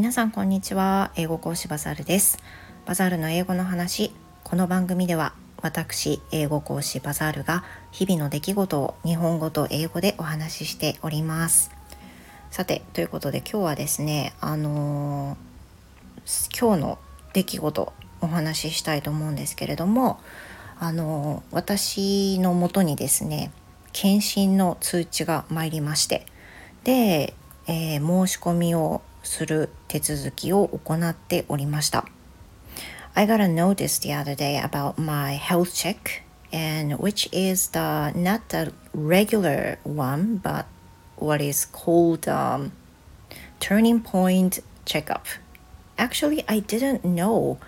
皆さんこんにちは。英語講師バザールです。バザールの英語の話。この番組では私英語講師バザールが日々の出来事を日本語と英語でお話ししております。さてということで今日はですねあのー、今日の出来事お話ししたいと思うんですけれどもあのー、私のもとにですね検診の通知が参りましてで、えー、申し込みをする手続きを行っておりました。I got a notice the other day about my health check and which is the not the regular one but what is called um, turning point checkup. Actually, I didn't know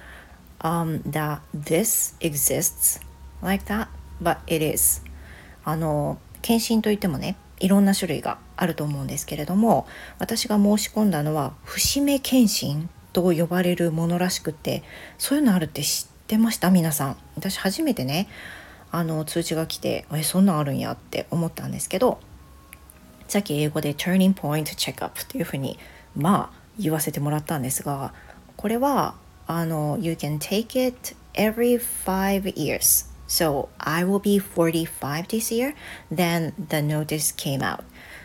um, that this exists like that, but it is. あの検診といってもねいろんな種類があると思うんですけれども私が申し込んだのは節目検診と呼ばれるものらしくてそういうのあるって知ってました？皆さん。私初めてねあの通知が来てえそんなんあるんやって思ったんですけどさっき英語で Turning Point Checkup っていうふうにまあ言わせてもらったんですがこれはあの You can take it every five years So I will be 45 this year. Then the notice came out.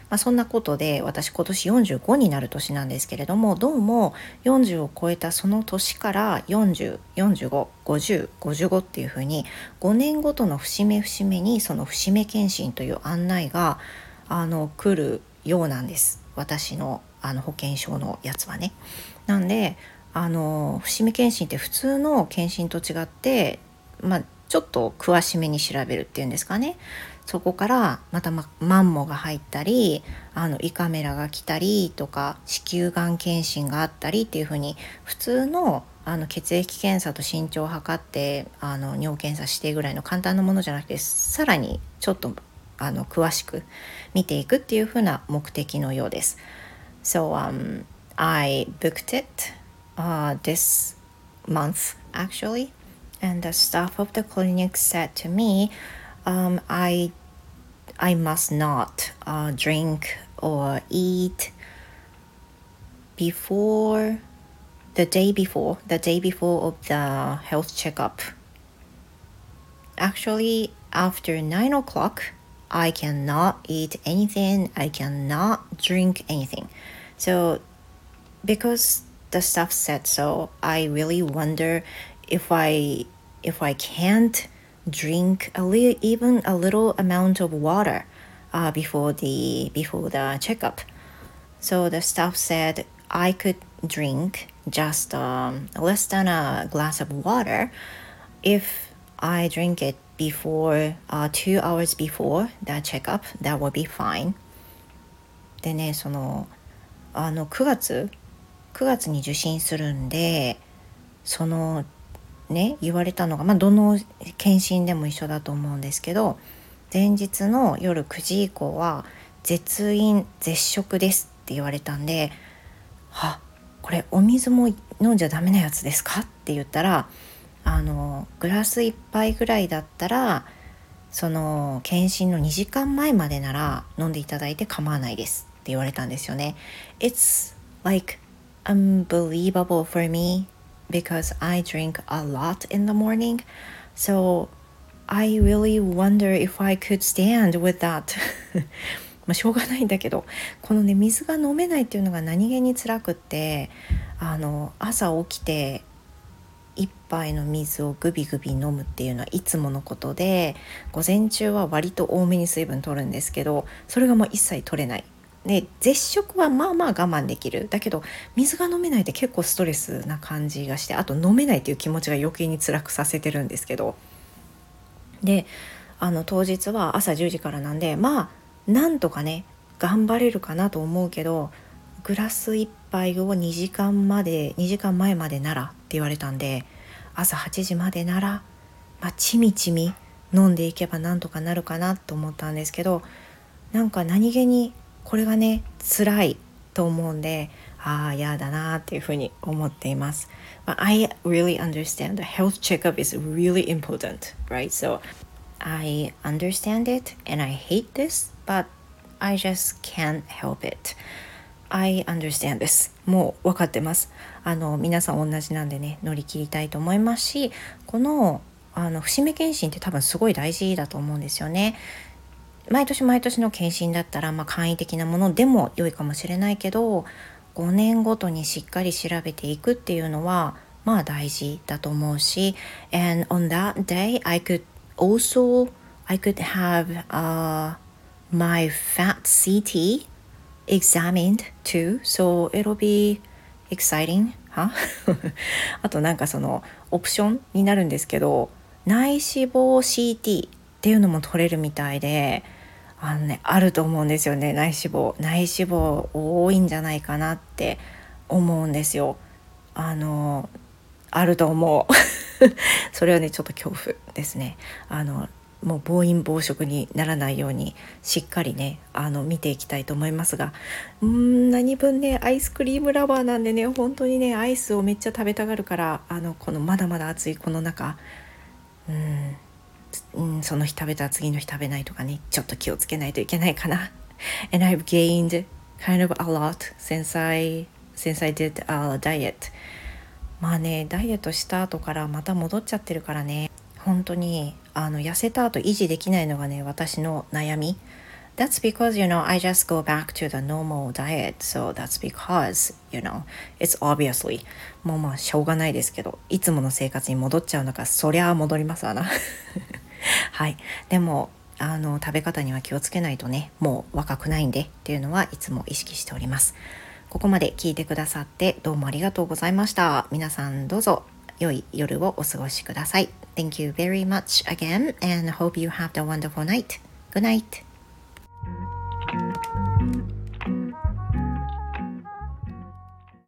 まあ、そんなことで私今年45になる年なんですけれどもどうも40を超えたその年から40455055っていうふうに5年ごとの節目節目にその節目検診という案内があの来るようなんです私のあの保険証のやつはね。なんであの節目検診って普通の検診と違ってまあちょっと詳しめに調べるっていうんですかねそこからまた、ま、マンモが入ったりあの胃カメラが来たりとか子宮がん検診があったりっていうふうに普通のあの血液検査と身長を測ってあの尿検査してぐらいの簡単なものじゃなくてさらにちょっとあの詳しく見ていくっていうふうな目的のようです。So、um, I booked it、uh, this month actually and the staff of the clinic said to me, um, I, I must not uh, drink or eat before the day before, the day before of the health checkup. Actually, after nine o'clock, I cannot eat anything, I cannot drink anything. So, because the staff said so, I really wonder if I if I can't drink a little even a little amount of water uh, before the before the checkup. So the staff said I could drink just um, less than a glass of water if I drink it before uh, two hours before the checkup. That would be fine. でねそのあの9月9月に受診するんでその ね言われたのが、まあ、どの検診でも一緒だと思うんですけど前日の夜9時以降は絶飲絶食ですって言われたんで「はこれお水も飲んじゃダメなやつですか?」って言ったらあのグラス1杯ぐらいだったらその検診の2時間前までなら飲んでいただいて構わないですって言われたんですよね。It's like unbelievable for me because I drink a lot in the morning. So I really wonder if I could stand with that. まあしょうがないんだけどこのね水が飲めないっていうのが何気に辛くってあの朝起きて一杯の水をグビグビ飲むっていうのはいつものことで午前中は割と多めに水分取るんですけどそれがもう一切取れないで絶食はまあまあ我慢できる。だけど水が飲めないって結構ストレスな感じがしてあと飲めないっていう気持ちが余計に辛くさせてるんですけど。であの当日は朝10時からなんでまあなんとかね頑張れるかなと思うけどグラス1杯を2時間まで2時間前までならって言われたんで朝8時までなら、まあ、ちみちみ飲んでいけばなんとかなるかなと思ったんですけどなんか何気にこれがね辛いと思うんでああ嫌だなっていうふうに思っています。But I really understand the health checkup is really important, right? So I understand it and I hate this, but I just can't help it. I understand this もう分かってますあの皆さん同じなんでね乗り切りたいと思いますしこのあの節目検診って多分すごい大事だと思うんですよね毎年毎年の検診だったら、まあ、簡易的なものでも良いかもしれないけど5年ごとにしっかり調べていくっていうのはまあ大事だと思うし and on that day I could also I could have、uh, my fat CT examined too. So it'll be exciting は あとなんかそのオプションになるんですけど内脂肪 CT っていうのも取れるみたいであのねあると思うんですよね。内脂肪。内脂肪多いんじゃないかなって思うんですよ。あのあると思う。それはねちょっと恐怖ですね。あのもう暴飲暴食にならないようにしっかりねあの見ていきたいと思いますがうん何分ねアイスクリームラバーなんでね本当にねアイスをめっちゃ食べたがるからあのこのまだまだ暑いこの中。うん。うん、その日食べたら次の日食べないとかねちょっと気をつけないといけないかな。And I've gained kind of a lot since I since I did a diet. まあねダイエットした後からまた戻っちゃってるからね。本当にあの痩せた後維持できないのがね私の悩み。That's because, you know, I just go back to the normal diet. So that's because, you know, it's obviously もうまあしょうがないですけど、いつもの生活に戻っちゃうのか、そりゃ戻りますわな。はい。でも、あの、食べ方には気をつけないとね、もう若くないんでっていうのはいつも意識しております。ここまで聞いてくださってどうもありがとうございました。皆さんどうぞ良い夜をお過ごしください。Thank you very much again and hope you have a wonderful night. Good night.